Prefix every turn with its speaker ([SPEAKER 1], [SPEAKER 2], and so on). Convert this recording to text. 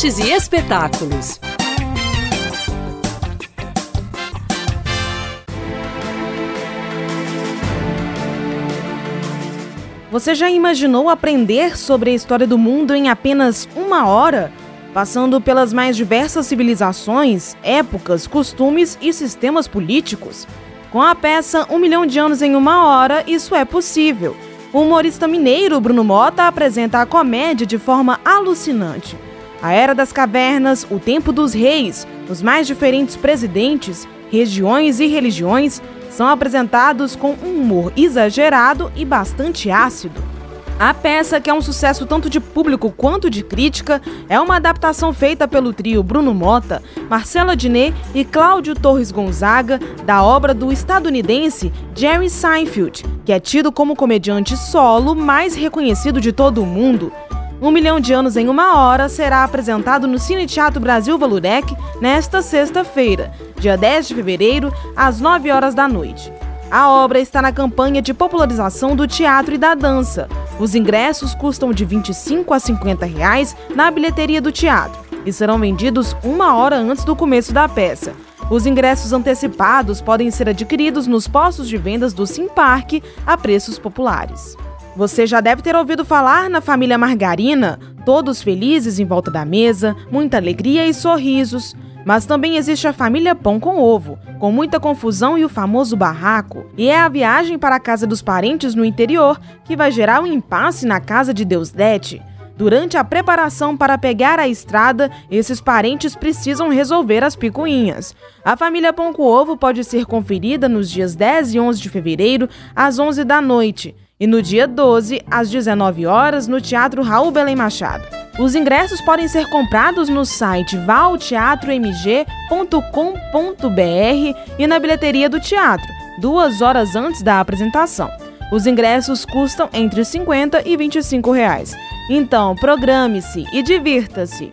[SPEAKER 1] artes e espetáculos.
[SPEAKER 2] Você já imaginou aprender sobre a história do mundo em apenas uma hora? Passando pelas mais diversas civilizações, épocas, costumes e sistemas políticos? Com a peça Um Milhão de Anos em Uma Hora, isso é possível. O humorista mineiro Bruno Mota apresenta a comédia de forma alucinante. A Era das Cavernas, o Tempo dos Reis, os mais diferentes presidentes, regiões e religiões são apresentados com um humor exagerado e bastante ácido. A peça, que é um sucesso tanto de público quanto de crítica, é uma adaptação feita pelo trio Bruno Mota, Marcela Diné e Cláudio Torres Gonzaga da obra do estadunidense Jerry Seinfeld, que é tido como comediante solo mais reconhecido de todo o mundo. Um Milhão de Anos em Uma Hora será apresentado no Cine Teatro Brasil Valurec nesta sexta-feira, dia 10 de fevereiro, às 9 horas da noite. A obra está na campanha de popularização do teatro e da dança. Os ingressos custam de R$ 25 a 50 reais na bilheteria do teatro e serão vendidos uma hora antes do começo da peça. Os ingressos antecipados podem ser adquiridos nos postos de vendas do Simpark a preços populares. Você já deve ter ouvido falar na família Margarina, todos felizes em volta da mesa, muita alegria e sorrisos. Mas também existe a família Pão com Ovo, com muita confusão e o famoso barraco. E é a viagem para a casa dos parentes no interior que vai gerar um impasse na casa de Deusdete. Durante a preparação para pegar a estrada, esses parentes precisam resolver as picuinhas. A família Pão com Ovo pode ser conferida nos dias 10 e 11 de fevereiro, às 11 da noite e no dia 12, às 19 horas, no Teatro Raul Belém Machado. Os ingressos podem ser comprados no site valteatromg.com.br e na bilheteria do teatro, duas horas antes da apresentação. Os ingressos custam entre 50 e 25 reais. Então, programe-se e divirta-se!